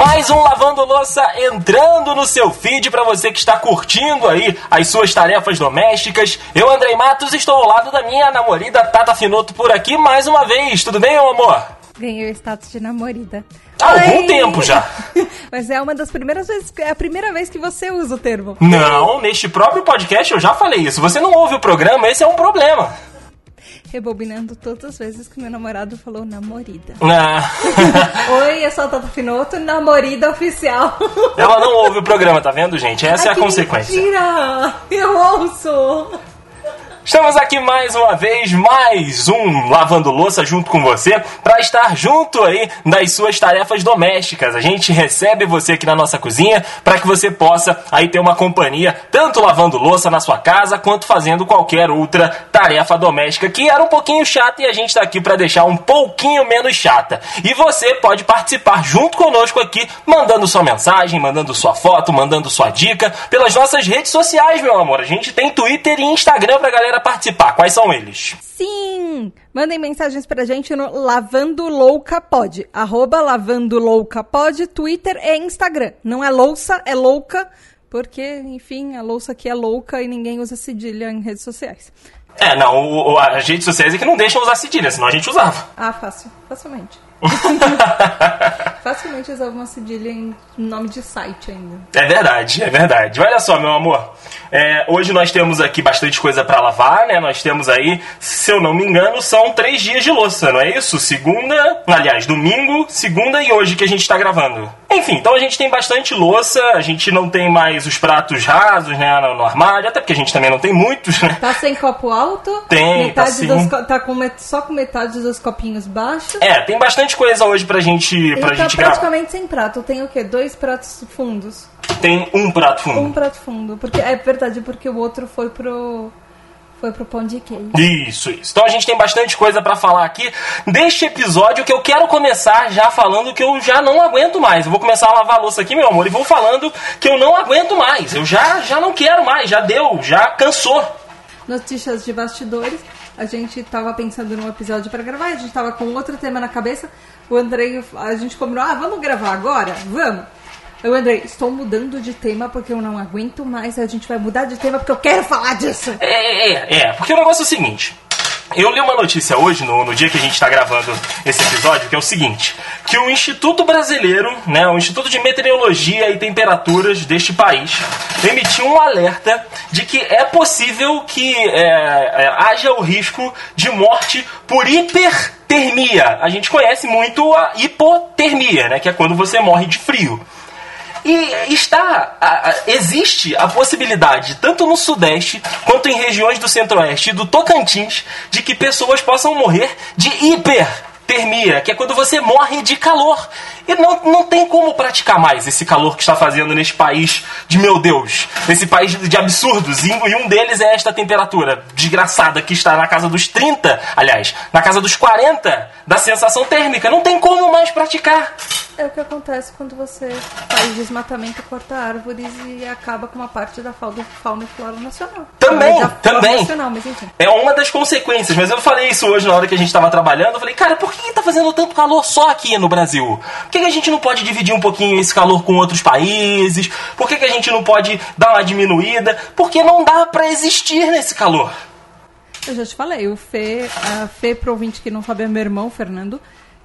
Mais um Lavando Louça entrando no seu feed para você que está curtindo aí as suas tarefas domésticas. Eu, Andrei Matos, estou ao lado da minha namorada Tata Finoto por aqui mais uma vez. Tudo bem, meu amor? Ganhei o status de namorada. Há algum tempo já. Mas é uma das primeiras vezes, é a primeira vez que você usa o termo. Não, neste próprio podcast eu já falei isso. Você não ouve o programa, esse é um problema. Rebobinando todas as vezes que meu namorado falou namorida. Ah. Oi, eu sou a Tata Finoto, namorida oficial. Ela não ouve o programa, tá vendo, gente? Essa é a consequência. Mentira! Eu ouço! Estamos aqui mais uma vez, mais um Lavando Louça junto com você, para estar junto aí das suas tarefas domésticas. A gente recebe você aqui na nossa cozinha para que você possa aí ter uma companhia, tanto lavando louça na sua casa, quanto fazendo qualquer outra tarefa doméstica que era um pouquinho chata e a gente está aqui para deixar um pouquinho menos chata. E você pode participar junto conosco aqui, mandando sua mensagem, mandando sua foto, mandando sua dica pelas nossas redes sociais, meu amor. A gente tem Twitter e Instagram pra galera participar. Quais são eles? Sim! Mandem mensagens pra gente no Lavando Louca Pod. Arroba Lavando Louca Pod, Twitter e Instagram. Não é louça, é louca, porque, enfim, a louça aqui é louca e ninguém usa cedilha em redes sociais. É, não, o, o, as redes sociais é que não deixam usar cedilha, senão a gente usava. Ah, fácil. Facilmente. Facilmente usava uma cedilha em nome de site ainda. É verdade, é verdade. Olha só, meu amor. É, hoje nós temos aqui bastante coisa para lavar, né? Nós temos aí, se eu não me engano, são três dias de louça, não é isso? Segunda, aliás, domingo, segunda e hoje que a gente tá gravando. Enfim, então a gente tem bastante louça, a gente não tem mais os pratos rasos, né, no, no armário, até porque a gente também não tem muitos, né? Tá sem copo alto? Tem, metade tá sim. dos tá com só com metade dos copinhos baixos. É, tem bastante coisa hoje pra gente, pra tá gente gravar. praticamente sem prato. Tem o quê? Dois pratos fundos. Tem um prato fundo. Um prato fundo. Porque é verdade, porque o outro foi pro. Foi pro pão de queijo. Isso, isso. Então a gente tem bastante coisa pra falar aqui deste episódio que eu quero começar já falando que eu já não aguento mais. Eu vou começar a lavar a louça aqui, meu amor, e vou falando que eu não aguento mais. Eu já, já não quero mais, já deu, já cansou. Notícias de bastidores. A gente tava pensando num episódio pra gravar, a gente tava com outro tema na cabeça. O Andrei, a gente combinou, ah, vamos gravar agora? Vamos. Eu, Andrei, estou mudando de tema porque eu não aguento mais. A gente vai mudar de tema porque eu quero falar disso. É, é, é, porque o negócio é o seguinte. Eu li uma notícia hoje, no, no dia que a gente está gravando esse episódio, que é o seguinte: que o Instituto Brasileiro, né, o Instituto de Meteorologia e Temperaturas deste país, emitiu um alerta de que é possível que é, é, haja o risco de morte por hipertermia. A gente conhece muito a hipotermia, né, que é quando você morre de frio. E está, a- a- existe a possibilidade, tanto no Sudeste quanto em regiões do Centro-Oeste e do Tocantins, de que pessoas possam morrer de hipertermia, que é quando você morre de calor. E não, não tem como praticar mais esse calor que está fazendo neste país de meu Deus, nesse país de absurdos. E, e um deles é esta temperatura desgraçada que está na casa dos 30, aliás, na casa dos 40 da sensação térmica. Não tem como mais praticar. É o que acontece quando você faz desmatamento, corta árvores e acaba com uma parte da fauna, fauna e flora nacional. Também, também. Nacional, mas enfim. É uma das consequências, mas eu falei isso hoje na hora que a gente estava trabalhando. Eu falei, cara, por que tá fazendo tanto calor só aqui no Brasil? Por que, que a gente não pode dividir um pouquinho esse calor com outros países? Por que, que a gente não pode dar uma diminuída? Porque não dá pra existir nesse calor. Eu já te falei, o Fê, a Fê pro ouvinte que não sabe é meu irmão, Fernando,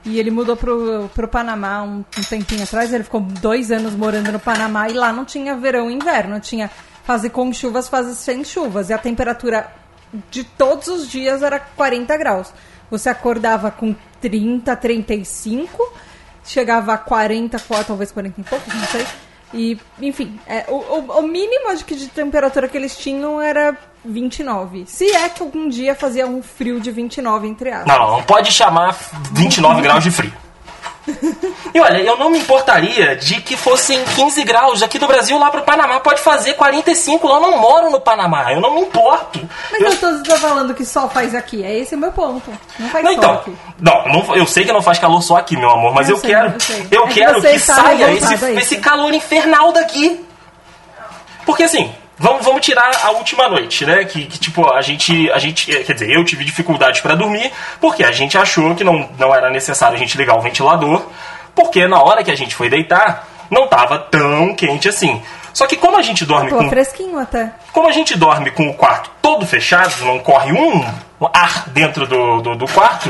e ele mudou pro, pro Panamá um, um tempinho atrás, ele ficou dois anos morando no Panamá e lá não tinha verão e inverno, tinha fase com chuvas, fase sem chuvas, e a temperatura de todos os dias era 40 graus. Você acordava com 30, 35, chegava a 40, quatro, talvez 40 e poucos, não sei. E, enfim, é, o, o, mínimo acho de temperatura que eles tinham era 29. Se é que algum dia fazia um frio de 29, entre aspas. Não, não pode chamar 29 graus de frio. E olha, eu não me importaria de que fossem 15 graus aqui do Brasil lá pro Panamá. Pode fazer 45 lá. Eu não moro no Panamá. Eu não me importo. Mas Eu- eu tô, falando que só faz aqui. É esse o meu ponto. Não faz Não, então, aqui. não, não, eu sei que não faz calor só aqui, meu amor, mas Eu eu, sei, quero, eu eu É que quero que está saia esse, esse calor infernal daqui. Porque assim, vamos, vamos tirar a última noite, né? Que, que, tipo, a gente, a gente, eh, quer dizer, eu tive dificuldades pra dormir, porque a gente achou que não, não era necessário a gente ligar o ventilador, Porque na hora que a gente foi deitar, não tava tão quente assim. Só que como a gente dorme Tô com fresquinho até. como a gente dorme com o quarto todo fechado, não corre um ar dentro do, do, do quarto,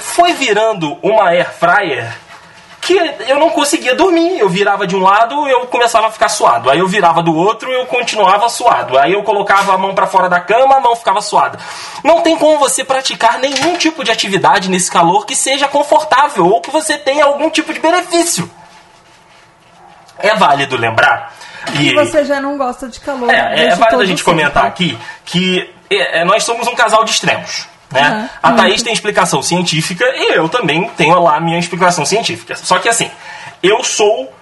foi virando uma air fryer que eu não conseguia dormir. Eu virava de um lado, eu começava a ficar suado. Aí eu virava do outro, eu continuava suado. Aí eu colocava a mão para fora da cama, a mão ficava suada. Não tem como você praticar nenhum tipo de atividade nesse calor que seja confortável ou que você tenha algum tipo de benefício. É válido lembrar. E você já não gosta de calor. É, é válido a gente comentar aqui que é, nós somos um casal de extremos. Né? Aham, a Thaís tem explicação científica e eu também tenho lá a minha explicação científica. Só que assim, eu sou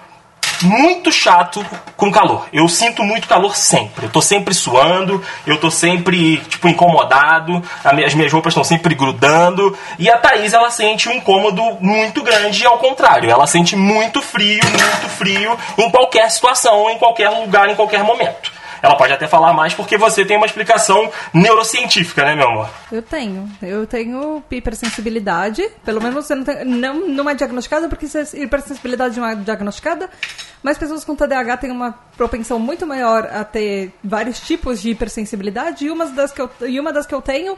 muito chato com calor. Eu sinto muito calor sempre. Eu tô sempre suando, eu tô sempre, tipo, incomodado, as minhas roupas estão sempre grudando. E a Thaís, ela sente um incômodo muito grande ao contrário. Ela sente muito frio, muito frio em qualquer situação, em qualquer lugar, em qualquer momento. Ela pode até falar mais porque você tem uma explicação neurocientífica, né, meu amor? Eu tenho. Eu tenho hipersensibilidade. Pelo menos você não tem. Não, não é diagnosticada, porque a hipersensibilidade não é diagnosticada. Mas pessoas com TDAH têm uma propensão muito maior a ter vários tipos de hipersensibilidade. E uma das que eu, e uma das que eu tenho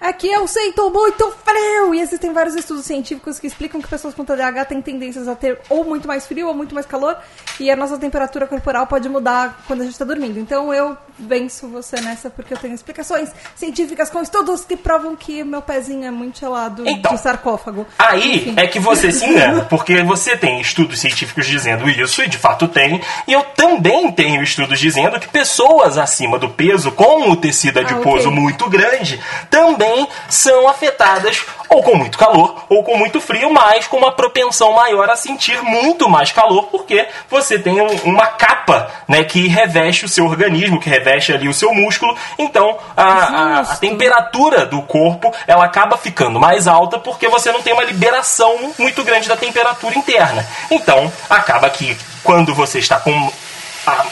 é que eu sinto muito frio. E existem vários estudos científicos que explicam que pessoas com TDAH têm tendências a ter ou muito mais frio ou muito mais calor. E a nossa temperatura corporal pode mudar quando a gente está dormindo. Então eu venço você nessa porque eu tenho explicações científicas com estudos que provam que meu pezinho é muito gelado Então, de sarcófago. Aí Enfim. é que você se engana, porque você tem estudos científicos dizendo isso, e de fato tem, e eu também tenho estudos dizendo que pessoas acima do peso, com o tecido adiposo Ah, ok. muito grande, também são afetadas ou com muito calor ou com muito frio, mas com uma propensão maior a sentir muito mais calor, porque você tem um- uma capa né, que reveste o seu organismo, que reveste ali o seu músculo, então a, a- a temperatura do corpo ela acaba ficando mais alta porque você não tem uma liberação muito grande da temperatura interna. Então, acaba que quando você está com,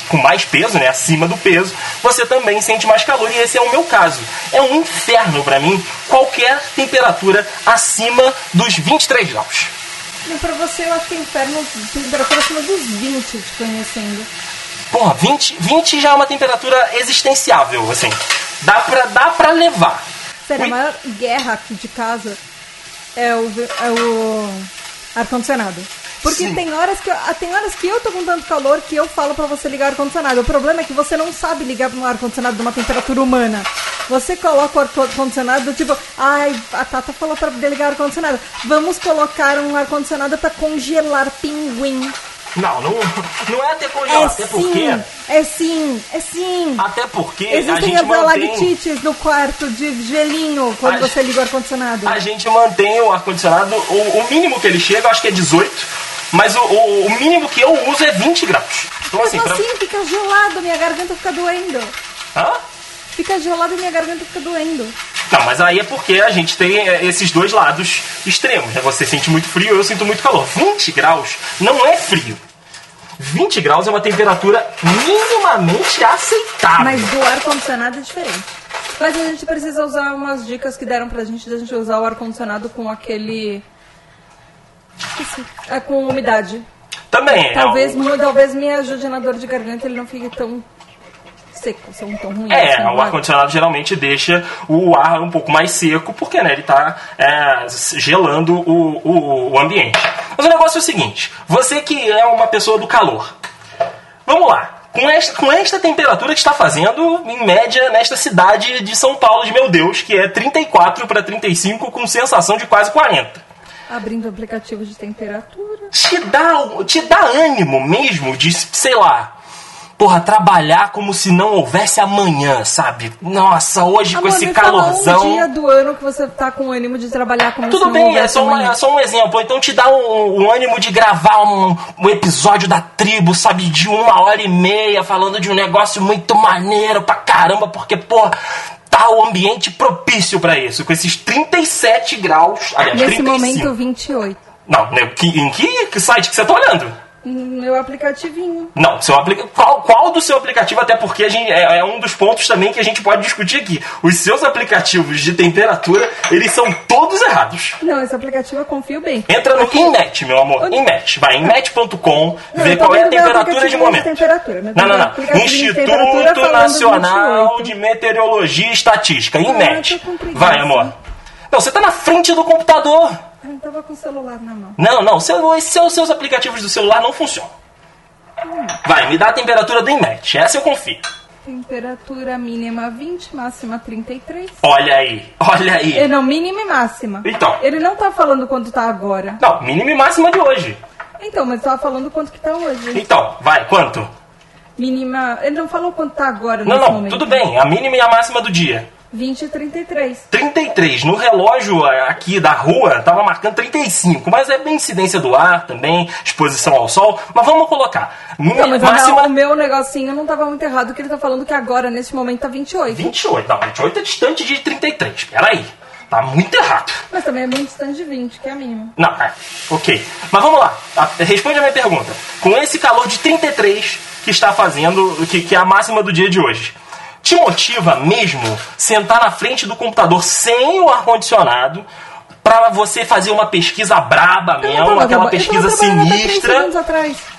com mais peso, né, acima do peso, você também sente mais calor e esse é o meu caso. É um inferno para mim qualquer temperatura acima dos 23 graus. E pra você eu acho que é inferno temperatura acima dos 20 te conhecendo. Porra, 20, 20 já é uma temperatura existenciável, assim. Dá pra, dá pra levar. Sério, a Ui. maior guerra aqui de casa é o, é o ar-condicionado. Porque Sim. tem horas, que, eu- ah, tem horas que eu tô com tanto calor que eu falo pra você ligar o ar-condicionado. O problema é que você não sabe ligar um ar-condicionado numa temperatura humana. Você coloca o ar-condicionado, tipo, ai, a Tata falou pra ligar o ar-condicionado. Vamos colocar um ar-condicionado pra congelar pinguim. Não, não, não é até É congelar, até porque. sim, é sim, é sim. Até porque a Existem gente as mantém. alactites no quarto de gelinho quando A você liga o ar-condicionado. A gente mantém o ar-condicionado, o, o mínimo que ele chega, eu acho que é 18, mas o, o, o mínimo que eu uso é 20 graus. Então, assim, Mesmo pra... assim, fica gelado, minha garganta fica doendo. Hã? Fica gelado e minha garganta fica doendo. Não, mas aí é porque a gente tem é, esses dois lados extremos. Né? Você sente muito frio, eu sinto muito calor. 20 graus não é frio. 20 graus é uma temperatura minimamente aceitável. Mas do ar-condicionado é diferente. Mas a gente precisa usar umas dicas que deram pra gente da gente usar o ar-condicionado com aquele. Esqueci. É com umidade. Também é. Talvez, mu- talvez me ajude na dor de garganta ele não fique tão seco, tão, tão ruim. É, assim, o ar-condicionado geralmente deixa o ar um pouco mais seco, porque né, ele está gelando o, o, o ambiente. Mas o negócio é o seguinte: você que é uma pessoa do calor, vamos lá. Com esta, com esta temperatura que está fazendo, em média, nesta cidade de São Paulo, de meu Deus, que é 34 para 35, com sensação de quase 40. Abrindo aplicativo de temperatura. te dá, te dá ânimo mesmo de, sei lá, porra, trabalhar como se não houvesse amanhã, sabe? Nossa, hoje com Amor, esse me fala calorzão. um dia do ano que você tá com ânimo de trabalhar como se Tudo não bem, é houvesse só, uma- amanhã. é só um exemplo. Então te dá um, um ânimo de gravar um, um episódio da tribo, sabe, de uma hora e meia, falando de um negócio muito maneiro pra caramba, porque, pô, tá o ambiente propício pra isso, com esses 37 graus. Aliás, Nesse 35. momento, 28. Não, né, em que, que site que você tá olhando? No meu aplicativinho. Não, seu aplica... qual, qual do seu aplicativo? Até porque a gente, é, é um dos pontos também que a gente pode discutir aqui. Os seus aplicativos de temperatura, eles são todos errados. Não, esse aplicativo eu confio bem. Entra no Inmet, meu amor. Onde- Inmet. Vai, inmet.com, vê qual é a temperatura de momento. de temperatura, Não, não, não. de Instituto Nacional 28. de Meteorologia e Estatística, Inmet. Vai, amor. Não, você tá na frente do computador. Eu tava com o celular na mão. Não, não, seu, seus, seus aplicativos do celular não funcionam. Vai, me dá a temperatura do Inmet. Essa eu confio. Temperatura mínima 20, máxima 33. Olha aí, olha aí. É, não, mínima e máxima. Então. Ele não tá falando quanto tá agora. Não, mínima e máxima de hoje. Então, mas tava falando quanto que tá hoje. Então, vai, quanto? Mínima. Ele não falou quanto tá agora Não, não, momento. tudo bem. A mínima e a máxima do dia. 20 e 33. 33. No relógio ah, aqui da rua tava marcando 35, mas é bem incidência do ar também, exposição ao sol. Mas vamos colocar. Não, mas máxima o meu negocinho não tava muito errado, que ele tá falando que agora, nesse momento, tá 28. 28. Não, 28 é distante de 33. Peraí. Tá muito errado. Mas também é muito distante de 20, que é a mínima. Não, é, ok. Mas vamos lá. Responde a minha pergunta. Com esse calor de 33 que está fazendo, que, que é a máxima do dia de hoje, te motiva mesmo sentar na frente do computador sem o ar-condicionado para você fazer uma pesquisa braba mesmo, aquela pesquisa sinistra?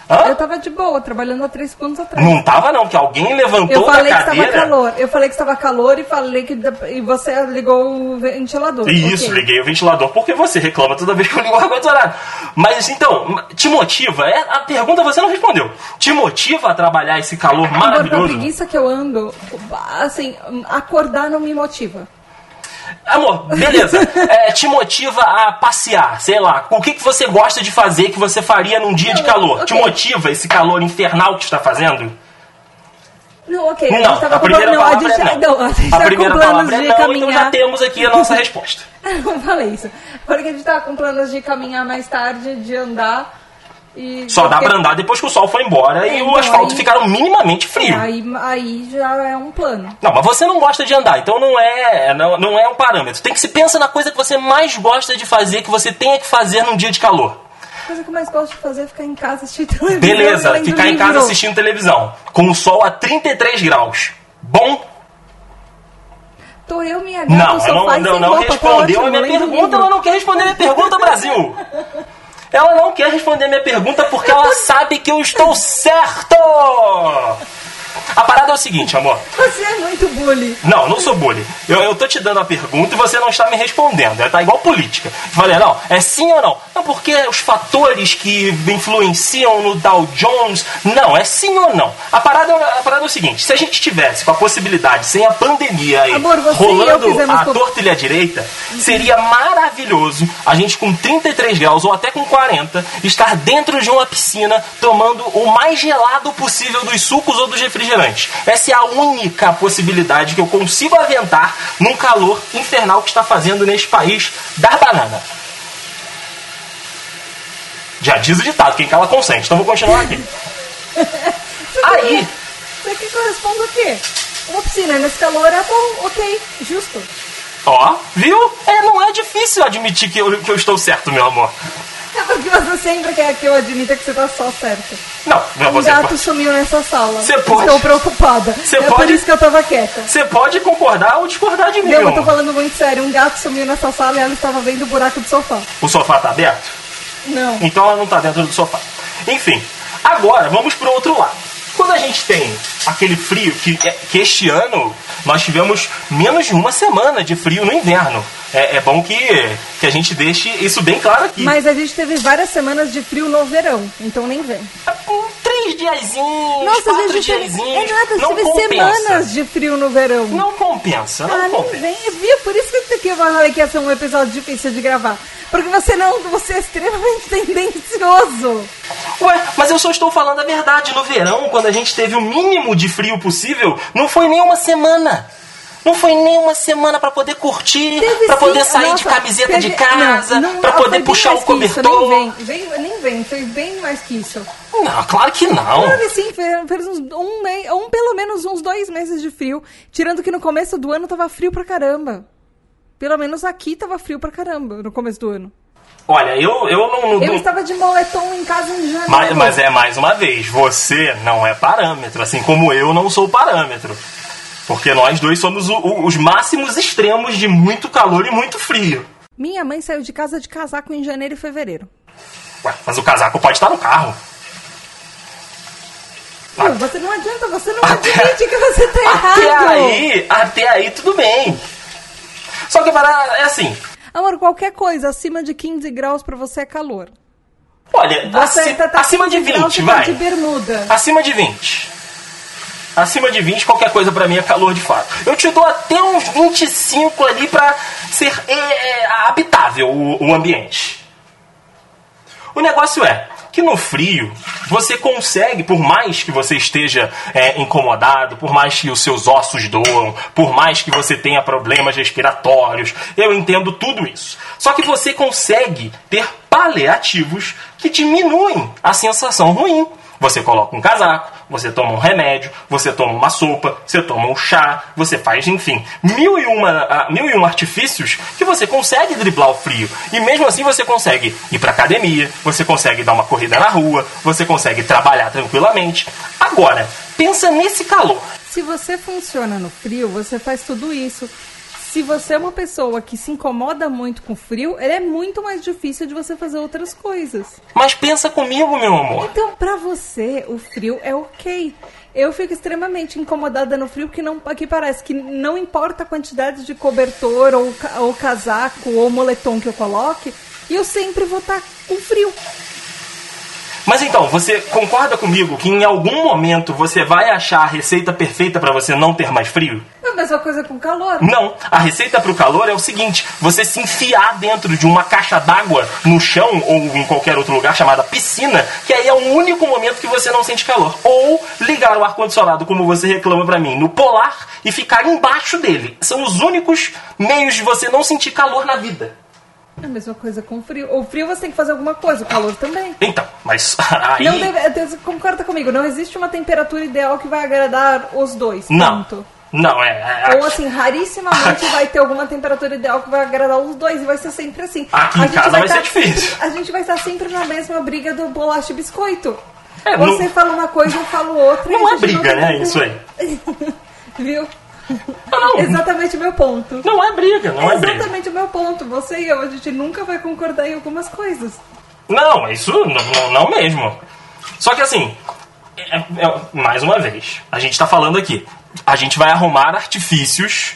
Hã? Eu tava de boa, trabalhando há 3 segundos atrás. Não tava não, que alguém levantou Eu falei da que estava calor. Eu falei que estava calor e falei que e você ligou o ventilador. Isso, Ok. liguei o ventilador porque você reclama toda vez que eu ligo o ar-condicionado. Mas então, te motiva? É, a pergunta você não respondeu. Te motiva a trabalhar esse calor Agora, com a maravilhoso? preguiça que eu ando, assim, acordar não me motiva. Amor, beleza. É, te motiva a passear, sei lá. O que, que você gosta de fazer que você faria num dia de calor? Te ok. motiva esse calor infernal que está fazendo? Não, ok. a Não, tava a com primeira não, a palavra gente, é não. não, a gente A tá primeira palavra é não, então já temos aqui a nossa resposta. não falei isso. Falei que a gente tava com planos de caminhar mais tarde, de andar. E Só dá porque- pra andar depois que o sol foi embora e É, o então, asfalto aí- ficaram minimamente É, frio. aí, aí já é um plano. Não, mas você não gosta de andar, então não é, não, não é um parâmetro. Tem que se pensa na coisa que você mais gosta de fazer, que você tenha que fazer num dia de calor. A coisa que eu mais gosto de fazer é ficar em casa assistindo televisão. Beleza, e ficar em casa assistindo televisão, com o sol a 33 graus. Bom? Tô eu, minha gata, Não, não, e não, não tá respondeu a minha pergunta, ela não quer responder a minha pergunta, Brasil. Ela não quer responder a minha pergunta porque ela sabe que eu estou certo. A parada é o seguinte, amor. Você é muito bully. Não, não sou bully. Eu, eu tô te dando a pergunta e você não está me respondendo. É, tá igual política. Falei, não, é sim ou não? Não, porque os fatores que influenciam no Dow Jones. Não, é sim ou não. A parada, a parada é o seguinte: se a gente tivesse com a possibilidade, sem a pandemia aí, Amor, e rolando a co- torta e a direita, seria maravilhoso a gente com 33 graus ou até com 40 estar dentro de uma piscina tomando o mais gelado possível dos sucos ou dos refrigerantes. Essa é a única possibilidade que eu consigo aventar num calor infernal que está fazendo neste país da banana. Já diz o ditado, quem cala consente. Então vou continuar aqui. Aí, Você quer que eu responda o quê? Uma piscina nesse calor é bom, ok, justo. ó, viu? É, não é difícil admitir que eu, que eu estou certo, meu amor. É porque você sempre quer que eu admita que você tá só certa. Não, não Um você gato pode, sumiu nessa sala. Você pode- Estou preocupada. Você é por pode- isso que eu tava quieta. você pode concordar ou discordar de mim. Não, eu tô falando muito sério. Um gato sumiu nessa sala e ela estava vendo o buraco do sofá. O sofá tá aberto? Não. Então ela não tá dentro do sofá. Enfim, agora vamos pro outro lado. Quando a gente tem aquele frio que, que este ano nós tivemos menos de uma semana de frio no inverno. É, é bom que, que a gente deixe isso bem claro aqui. Mas a gente teve várias semanas de frio no verão, então nem vem. Três diazinhos, Nossa, quatro gente teve, diazinhos. é nada, não teve compensa. semanas de frio no verão. Não compensa, não Ah, nem compensa. vem, viu? Por isso que aqui eu falei que ia ser um episódio difícil de gravar. Porque você não, você é extremamente tendencioso. Ué, mas eu só estou falando a verdade. No verão, quando a gente teve o mínimo de frio possível, não foi nem uma semana. Não foi nem uma semana pra poder curtir, pra poder sair nossa, de camiseta teve- de casa, foi poder puxar o que cobertor. Nem vem, vem, nem vem, foi bem mais que isso. Não, claro que não. Claro, sim, fez, uns, um, um, pelo menos uns dois meses de frio. Tirando que no começo do ano tava frio pra caramba. Pelo menos aqui tava frio pra caramba no começo do ano. Olha, eu, eu não. não Eu estava de moletom em casa em janeiro. mas, mas é mais uma vez, você não é parâmetro, assim como eu não sou parâmetro. Porque nós dois somos o- o- os máximos extremos de muito calor e muito frio. Minha mãe saiu de casa de casaco em janeiro e fevereiro. Ué, mas o casaco pode estar no carro. Viu? Você não adianta, você não Até- admite que você tá errado. Até aí, até aí tudo bem. Só que para é assim. Amor, qualquer coisa acima de 15 graus pra você é calor. Olha, Você aci- tá, tá acima de 15 graus, 20, você tá vai. de bermuda. Acima de 20. Acima de 20, qualquer coisa pra mim é calor de fato. Eu te dou até uns 25 ali pra ser é, é, habitável o, o ambiente. O negócio é que no frio você consegue, por mais que você esteja é, incomodado, por mais que os seus ossos doam, por mais que você tenha problemas respiratórios, eu entendo tudo isso. Só que você consegue ter paliativos que diminuem a sensação ruim. Você coloca um casaco, você toma um remédio, você toma uma sopa, você toma um chá, você faz, enfim, mil e, uma, ah, mil e um artifícios que você consegue driblar o frio. E mesmo assim você consegue ir pra academia, você consegue dar uma corrida na rua, você consegue trabalhar tranquilamente. Agora, pensa nesse calor. Se você funciona no frio, você faz tudo isso. Se você é uma pessoa que se incomoda muito com frio, é muito mais difícil de você fazer outras coisas. Mas pensa comigo, meu amor. Então, pra você, o frio é ok. Eu fico extremamente incomodada no frio, que não, que parece que não importa a quantidade de cobertor ou, ou casaco ou moletom que eu coloque, eu sempre vou estar com frio. Mas então, você concorda comigo que em algum momento você vai achar a receita perfeita pra você não ter mais frio? É a mesma coisa com calor. Não, a receita para o calor é o seguinte: você se enfiar dentro de uma caixa d'água no chão ou em qualquer outro lugar chamada piscina, que aí é o único momento que você não sente calor. Ou ligar o ar-condicionado, como você reclama pra mim, no polar e ficar embaixo dele. São os únicos meios de você não sentir calor na vida. É a mesma coisa com frio. O frio você tem que fazer alguma coisa, o calor também. Então, mas aí. Não deve, você concorda comigo, não existe uma temperatura ideal que vai agradar os dois. Não. Ponto. Não, é. é- Ou assim, rarissimamente vai ter alguma temperatura ideal que vai agradar os dois e vai ser sempre assim. Aqui em A gente casa vai estar ser difícil. sempre- a gente vai estar sempre na mesma briga do bolacha e biscoito. É, Você não- fala uma coisa, eu falo outra. e Não é briga, tem né? Isso aí. Viu? Não, Exatamente o meu ponto. não é briga, não é briga. Exatamente o meu ponto. Você e eu, a gente nunca vai concordar em algumas coisas. Não, isso não, não- não mesmo. Só que assim, é- é- mais uma vez, a gente tá falando aqui, a gente vai arrumar artifícios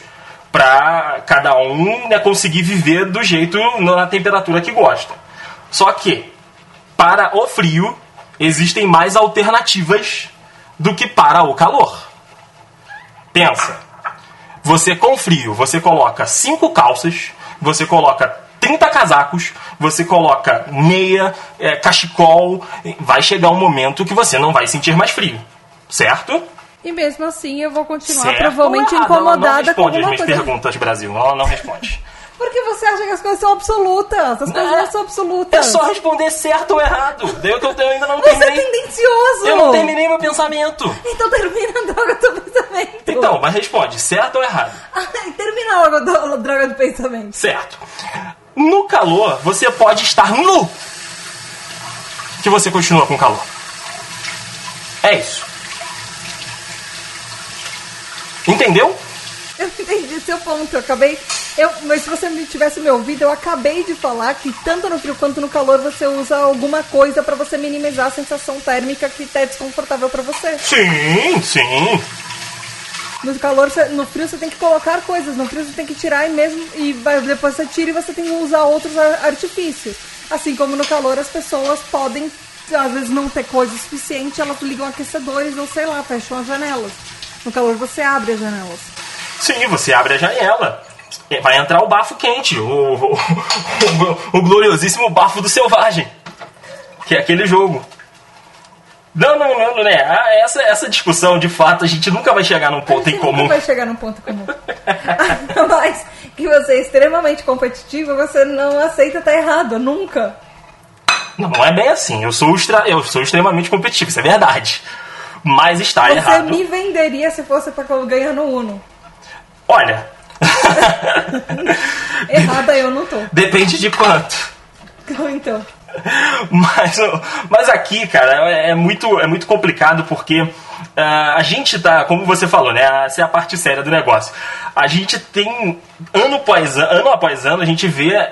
pra cada um né, conseguir viver do jeito, na temperatura que gosta. Só que, para o frio, existem mais alternativas do que para o calor. Pensa. Você com frio, você coloca cinco calças, você coloca 30 casacos, você coloca meia, é, cachecol, vai chegar um momento que você não vai sentir mais frio. Certo? E mesmo assim eu vou continuar certo provavelmente ou errado? Ela não incomodada com responde as minhas coisa. perguntas, Brasil. Ela não responde. Porque você acha que as coisas são absolutas. As coisas não são É absolutas. só responder certo ou errado. Daí que eu ainda não Você é terminei. tendencioso. Eu não terminei meu pensamento. Então termina a droga do pensamento. Então, mas responde, certo ou errado? Ai, termina logo a droga do pensamento. Certo. No calor, você pode estar nu. Que você continua com calor. É isso. Entendeu? Eu entendi seu ponto. Eu acabei. Eu, mas se você me tivesse me ouvido, eu acabei de falar que tanto no frio quanto no calor você usa alguma coisa pra você minimizar a sensação térmica que é desconfortável pra você. Sim, sim. No calor, no frio você tem que colocar coisas, no frio você tem que tirar e mesmo e depois você tira e você tem que usar outros ar- artifícios. Assim como no calor as pessoas podem às vezes não ter coisa suficiente, elas ligam aquecedores ou sei lá, fecham as janelas. No calor você abre as janelas. Sim, você abre a janela. É, Vai entrar o bafo quente, o, o, o- o gloriosíssimo bafo do selvagem. Que é aquele jogo. Não, não, não, não, né? Ah, Essa, essa discussão, de fato, a gente nunca vai chegar num ponto em Você comum. nunca vai chegar num ponto comum. Mas que você é extremamente competitivo, você não aceita estar errado, nunca. Não, não é bem assim. Eu sou, extra, eu sou extremamente competitivo, isso é verdade. Mas está Você errado. me venderia se fosse pra ganhar no Uno. Olha. Errada eu não tô. Depende de quanto. então. Mas, mas aqui, cara, é muito, é muito complicado porque uh, a gente tá, como você falou, né? Essa é a parte séria do negócio. A gente tem, ano após ano, ano após ano, a gente vê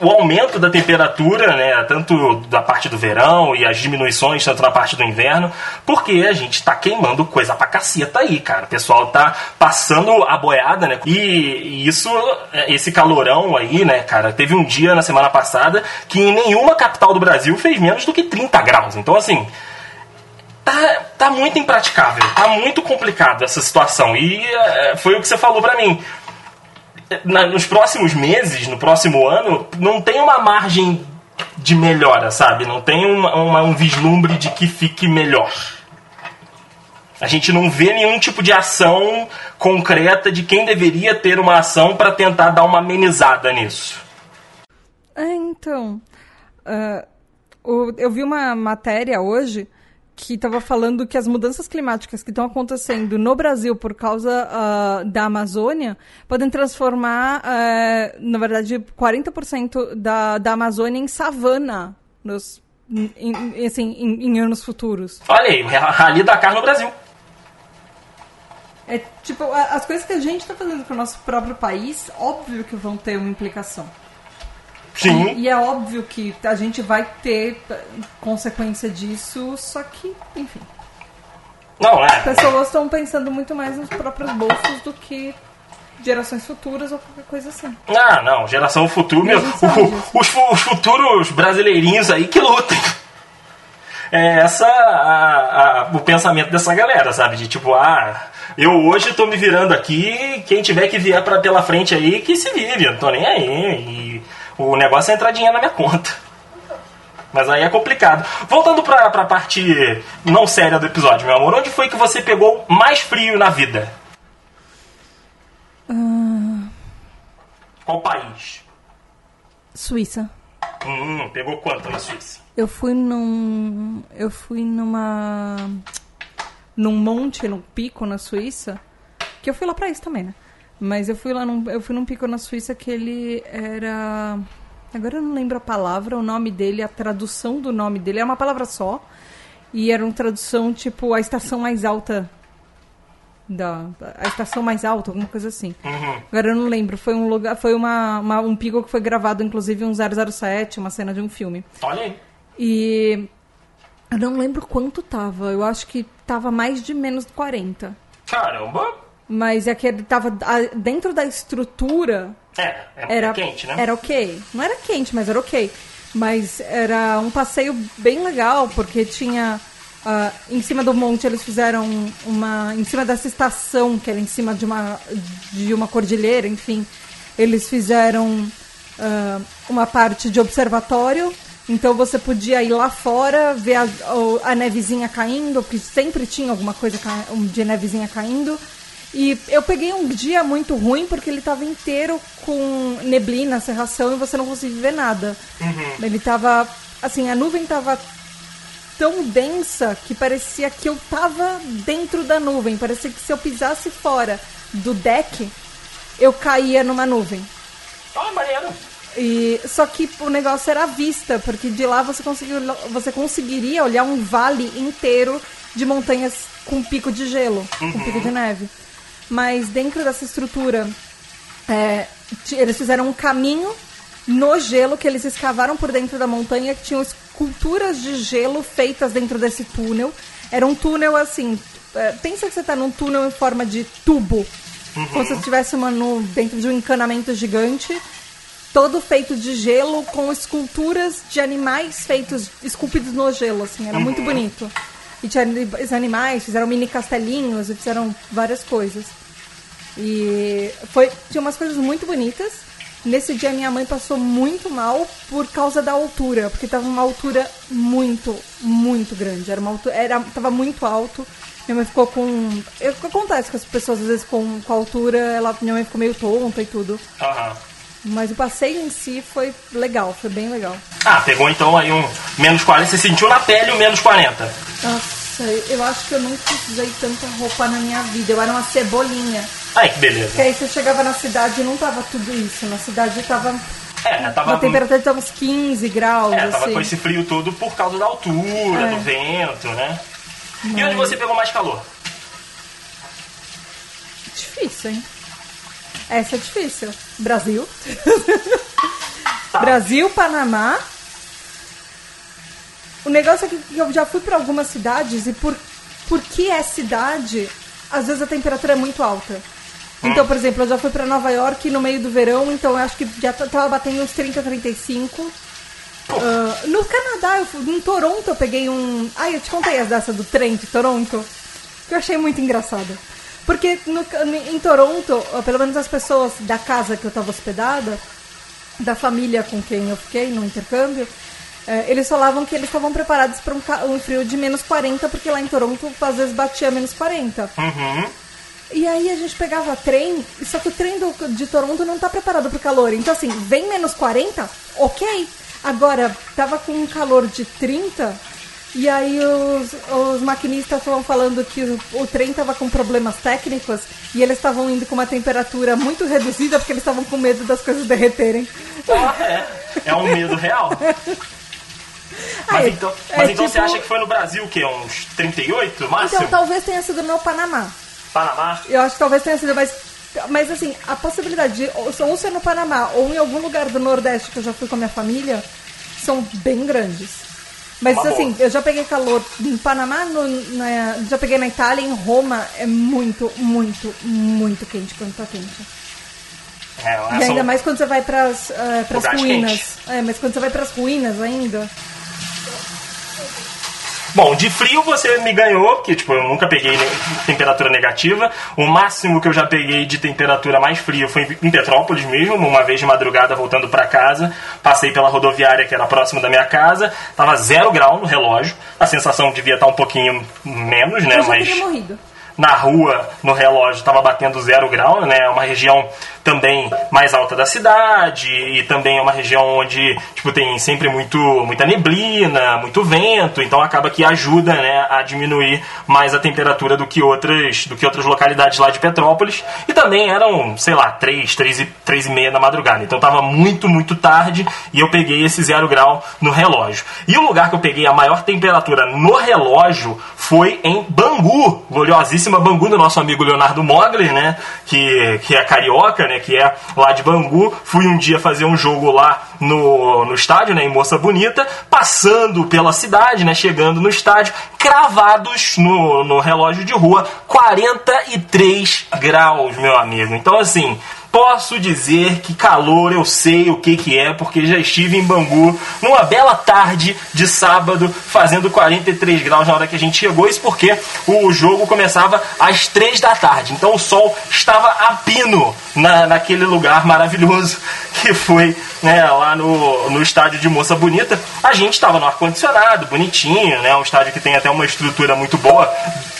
o aumento da temperatura, né, tanto da parte do verão e as diminuições tanto na parte do inverno, porque a gente tá queimando coisa pra caceta aí, cara. O pessoal tá passando a boiada, né? E, isso, esse calorão aí, né, cara, teve um dia na semana passada que em nenhuma capital do Brasil fez menos do que 30 graus. Então, assim, tá, tá muito impraticável, tá muito complicado essa situação. E é, foi o que você falou pra mim na, nos próximos meses, no próximo ano, não tem uma margem de melhora, sabe? Não tem uma, uma, um vislumbre de que fique melhor. A gente não vê nenhum tipo de ação concreta de quem deveria ter uma ação para tentar dar uma amenizada nisso. É, então. Uh, eu vi uma matéria hoje que estava falando que as mudanças climáticas que estão acontecendo no Brasil por causa uh, da Amazônia podem transformar, uh, na verdade, 40% da, da Amazônia em savana nos, em, assim, em, em anos futuros. Olha aí, Rally Dakar no Brasil. É tipo, as coisas que a gente está fazendo para o nosso próprio país, óbvio que vão ter uma implicação. Sim. E, e, é óbvio que a gente vai ter consequência disso, só que, enfim. Não, é. As pessoas estão pensando muito mais nos próprios bolsos do que gerações futuras ou qualquer coisa assim. Ah, não, geração futura, meu, o, os, os, futuros brasileirinhos aí que lutem. É essa a, a, o pensamento dessa galera, sabe? De tipo, ah, eu hoje tô me virando aqui, quem tiver que vier pra, pela frente aí, que se vire, não tô nem aí. E o negócio é entrar dinheiro na minha conta. Mas aí é complicado. Voltando pra, pra parte não séria do episódio, meu amor, onde foi que você pegou mais frio na vida? Uh... Qual país? Suíça. Hum, pegou quanto na Suíça? Eu fui num. Eu fui numa. num monte, num pico na Suíça. Que eu fui lá pra isso também, né? Mas eu fui lá num, eu fui num pico na Suíça que ele era. Agora eu não lembro a palavra, o nome dele, a tradução do nome dele é uma palavra só. E era uma tradução tipo a estação mais alta da a estação mais alta, alguma coisa assim. Uhum. Agora eu não lembro, foi um lugar, foi uma, uma, um pico que foi gravado inclusive um 007, uma cena de um filme. Olha aí. E eu não lembro quanto tava, eu acho que tava mais de menos de 40. Caramba. Mas é que ele tava dentro da estrutura. É, é era quente, né? Era ok. Não era quente, mas era ok. Mas era um passeio bem legal, porque tinha. Uh, em cima do monte eles fizeram uma. Em cima dessa estação, que era em cima de uma, de uma cordilheira, enfim. Eles fizeram uh, uma parte de observatório. Então você podia ir lá fora, ver a, a nevezinha caindo, porque sempre tinha alguma coisa de nevezinha caindo. E eu peguei um dia muito ruim porque ele estava inteiro com neblina, serração e você não conseguia ver nada. Uhum. Ele estava assim, a nuvem estava tão densa que parecia que eu estava dentro da nuvem. Parecia que se eu pisasse fora do deck, eu caía numa nuvem. Ah, Mariana. E só que o negócio era a vista, porque de lá você conseguiu, você conseguiria olhar um vale inteiro de montanhas com pico de gelo, uhum. com pico de neve mas dentro dessa estrutura é, eles fizeram um caminho no gelo que eles escavaram por dentro da montanha que tinham esculturas de gelo feitas dentro desse túnel. Era um túnel assim, é, pensa que você está num túnel em forma de tubo, uhum. como se tivesse uma no, dentro de um encanamento gigante, todo feito de gelo com esculturas de animais feitos esculpidos no gelo, assim, era uhum. muito bonito. E tinha os animais, fizeram mini castelinhos fizeram várias coisas. E foi, tinha umas coisas muito bonitas. Nesse dia minha mãe passou muito mal por causa da altura, porque estava uma altura muito, muito grande. Era uma altura, era, tava muito alto. Minha mãe ficou com. Acontece com as pessoas, às vezes, com, com a altura, ela, minha mãe ficou meio tonta e tudo. Aham. Mas o passeio em si foi legal, foi bem legal. Ah, pegou então aí um menos 40. Você sentiu na pele o menos 40? Nossa, eu acho que eu nunca usei tanta roupa na minha vida. Eu era uma cebolinha. Ai, que beleza. Porque aí você chegava na cidade e não tava tudo isso. Na cidade tava É, tava. A temperatura de uns 15 graus, É, tava assim. com esse frio todo por causa da altura, É. do vento, né? E Mas- onde você pegou mais calor? Difícil, hein? Essa é difícil. Brasil. Tá. Brasil, Panamá. O negócio é que eu já fui para algumas cidades e por, por que é cidade, às vezes a temperatura é muito alta. Então, por exemplo, eu já fui para Nova York no meio do verão, então eu acho que já tava batendo uns 30, 35. Ah, no Canadá, eu fui, em Toronto, eu peguei um. Ah, eu te contei as dessa do trem de Toronto, que eu achei muito engraçada. Porque no- em Toronto, pelo menos as pessoas da casa que eu estava hospedada, da família com quem eu fiquei no intercâmbio, eh, eles falavam que eles estavam preparados para um, um frio de menos 40, porque lá em Toronto às vezes batia menos 40. Uhum. E aí a gente pegava trem, só que o trem do- de Toronto não tá preparado pro calor. Então assim, vem menos 40, ok. Agora, tava com um calor de 30, e aí os, os maquinistas estavam falando que o, o trem tava com problemas técnicos, e eles estavam indo com uma temperatura muito reduzida, porque eles estavam com medo das coisas derreterem. Ah, é. É um medo real. Mas Aí, então, é mas então você tipo- acha que foi no Brasil o quê? Uns 38 máximo? Então talvez tenha sido no Panamá. Panamá? Eu acho que talvez tenha sido, mas, mas assim, a possibilidade de ou, ou ser no Panamá ou em algum lugar do Nordeste que eu já fui com a minha família são bem grandes. Mas Uma assim, boa. eu já peguei calor em Panamá, no- na- já peguei na Itália, em Roma, é muito, muito, muito quente quando tá quente. É, E ainda mais quando você vai pras, eh, pras Lugares ruínas. É, mas quando você vai pras ruínas ainda. Bom, de frio você me ganhou, porque tipo, eu nunca peguei temperatura negativa. O máximo que eu já peguei de temperatura mais fria foi em Petrópolis mesmo, uma vez de madrugada voltando pra casa. Passei pela rodoviária que era próximo da minha casa, tava zero grau no relógio. A sensação devia estar um pouquinho menos, né? Eu já Mas morrido. Na rua, no relógio, estava batendo zero grau, né? É uma região também mais alta da cidade e também é uma região onde tipo tem sempre muito muita neblina, muito vento, então acaba que ajuda, né, a diminuir mais a temperatura do que outras do que outras localidades lá de Petrópolis. E também eram, sei lá, 3, 3 e, 3 e meia da madrugada. Então tava muito, muito tarde e eu peguei esse zero grau no relógio. E o lugar que eu peguei a maior temperatura no relógio foi em Bangu, gloriosíssima Bangu do nosso amigo Leonardo Mogler, né? Que, que é carioca, né? Que é lá de Bangu. Fui um dia fazer um jogo lá no, no estádio, né? Em Moça Bonita, passando pela cidade, né? Chegando no estádio, cravados no, no relógio de rua, 43 graus, meu amigo. Então, assim, posso dizer que calor eu sei o que, que é, porque já estive em Bangu numa bela tarde de sábado, fazendo 43 graus na hora que a gente chegou. Isso porque o jogo começava às 3 da tarde. Então o sol estava a pino na, naquele lugar maravilhoso que foi né, lá no, no estádio de Moça Bonita. A gente estava no ar-condicionado, bonitinho, né? Um estádio que tem até uma estrutura muito boa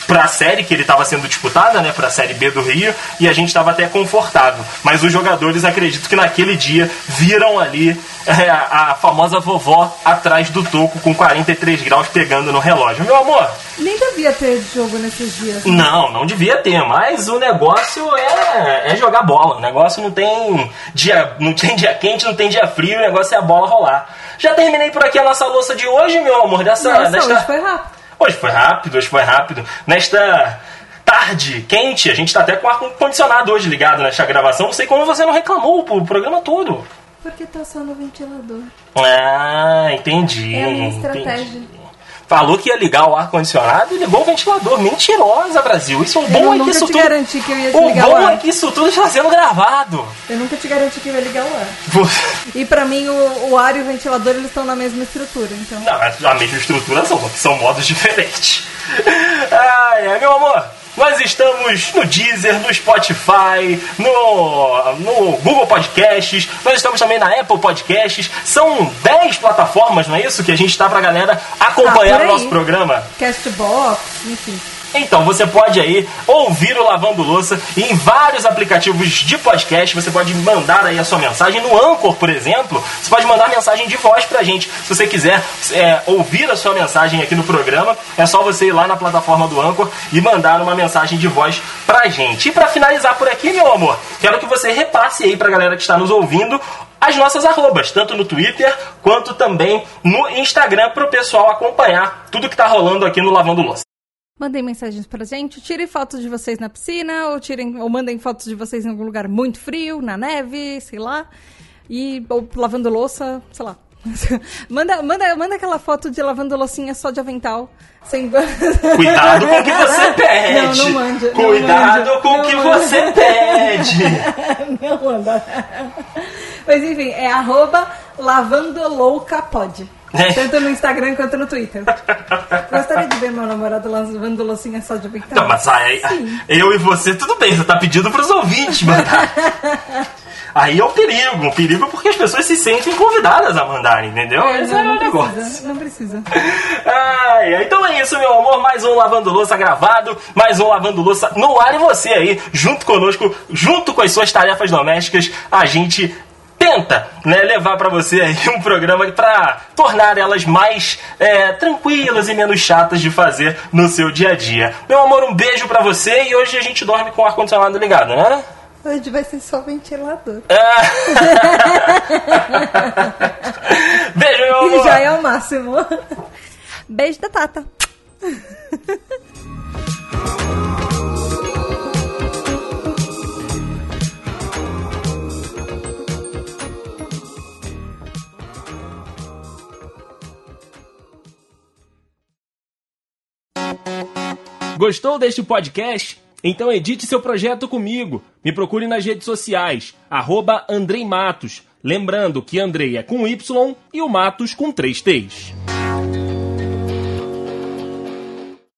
para a série que ele estava sendo disputada, né, para a série B do Rio, e a gente estava até confortável. Mas os jogadores, acredito que naquele dia viram ali é, a famosa vovó atrás do toco com 43 graus pegando no relógio. Meu amor, Nem devia ter jogo nesses dias. não, não devia ter, mas o negócio é, é jogar bola. O negócio não tem dia, não tem dia quente, não tem dia frio, o negócio é a bola rolar. Já terminei por aqui a nossa louça de hoje, meu amor, dessa, Nossa, desta... hoje foi rápido. Hoje foi rápido, hoje foi rápido. Nesta tarde quente, a gente tá até com o ar-condicionado hoje ligado nesta gravação. Não sei como você não reclamou o programa todo. Porque tá só no ventilador. Ah, entendi. É a minha entendi. Falou que ia ligar o ar-condicionado e ligou o ventilador. Mentirosa, Brasil. Isso é o bom é que nunca isso te tudo. que eu ia te o ligar o bom é que isso tudo está sendo gravado. Eu nunca te garanti que eu ia ligar o ar. E pra mim, o, o ar e o ventilador, eles estão na mesma estrutura, então... Não, a mesma estrutura são, são modos diferentes. Ai, é, meu amor. Nós estamos no Deezer, no Spotify, no, no Google Podcasts, nós estamos também na Apple Podcasts. São 10 plataformas, não é isso? Que a gente está pra galera acompanhar Ah, o nosso programa. Castbox, enfim. Então, você pode aí ouvir o Lavando Louça em vários aplicativos de podcast. Você pode mandar aí a sua mensagem no Anchor, por exemplo. Você pode mandar mensagem de voz pra gente. Se você quiser é, ouvir a sua mensagem aqui no programa, é só você ir lá na plataforma do Anchor e mandar uma mensagem de voz pra gente. E pra finalizar por aqui, meu amor, quero que você repasse aí pra galera que está nos ouvindo as nossas arrobas, tanto no Twitter quanto também no Instagram, para o pessoal acompanhar tudo que tá rolando aqui no Lavando Louça. Mandem mensagens pra gente, tirem fotos de vocês na piscina, ou tirem, ou mandem fotos de vocês em algum lugar muito frio, na neve, sei lá. E ou lavando louça, sei lá. manda, manda, manda aquela foto de lavando loucinha só de avental. Sem... Cuidado com o que você pede. Não, não mande. Cuidado não com o que você pede. não manda. Mas enfim, é arroba lavandoloucapod. É. Tanto no Instagram quanto no Twitter. Gostaria de ver meu namorado lavando loucinha só de avental? Não, mas aí, Sim. eu e você, tudo bem, você tá pedindo pros ouvintes mandar. Aí é o perigo, o perigo porque as pessoas se sentem convidadas a mandar, entendeu? Esse é, não, o não negócio. precisa, não precisa. Ai, então é isso, meu amor. Mais um Lavando Louça gravado, mais um Lavando Louça no ar. E você aí, junto conosco, junto com as suas tarefas domésticas, a gente tenta né, levar pra você aí um programa pra tornar elas mais é, tranquilas e menos chatas de fazer no seu dia a dia. Meu amor, um beijo pra você e hoje a gente dorme com o ar-condicionado ligado, né? Hoje vai ser só ventilador. Beijo, meu E amor! já é o máximo. Beijo da Tata. Gostou deste podcast? Então edite seu projeto comigo. Me procure nas redes sociais, arroba Andrei Matos. Lembrando que Andrei é com Y e o Matos com três T's.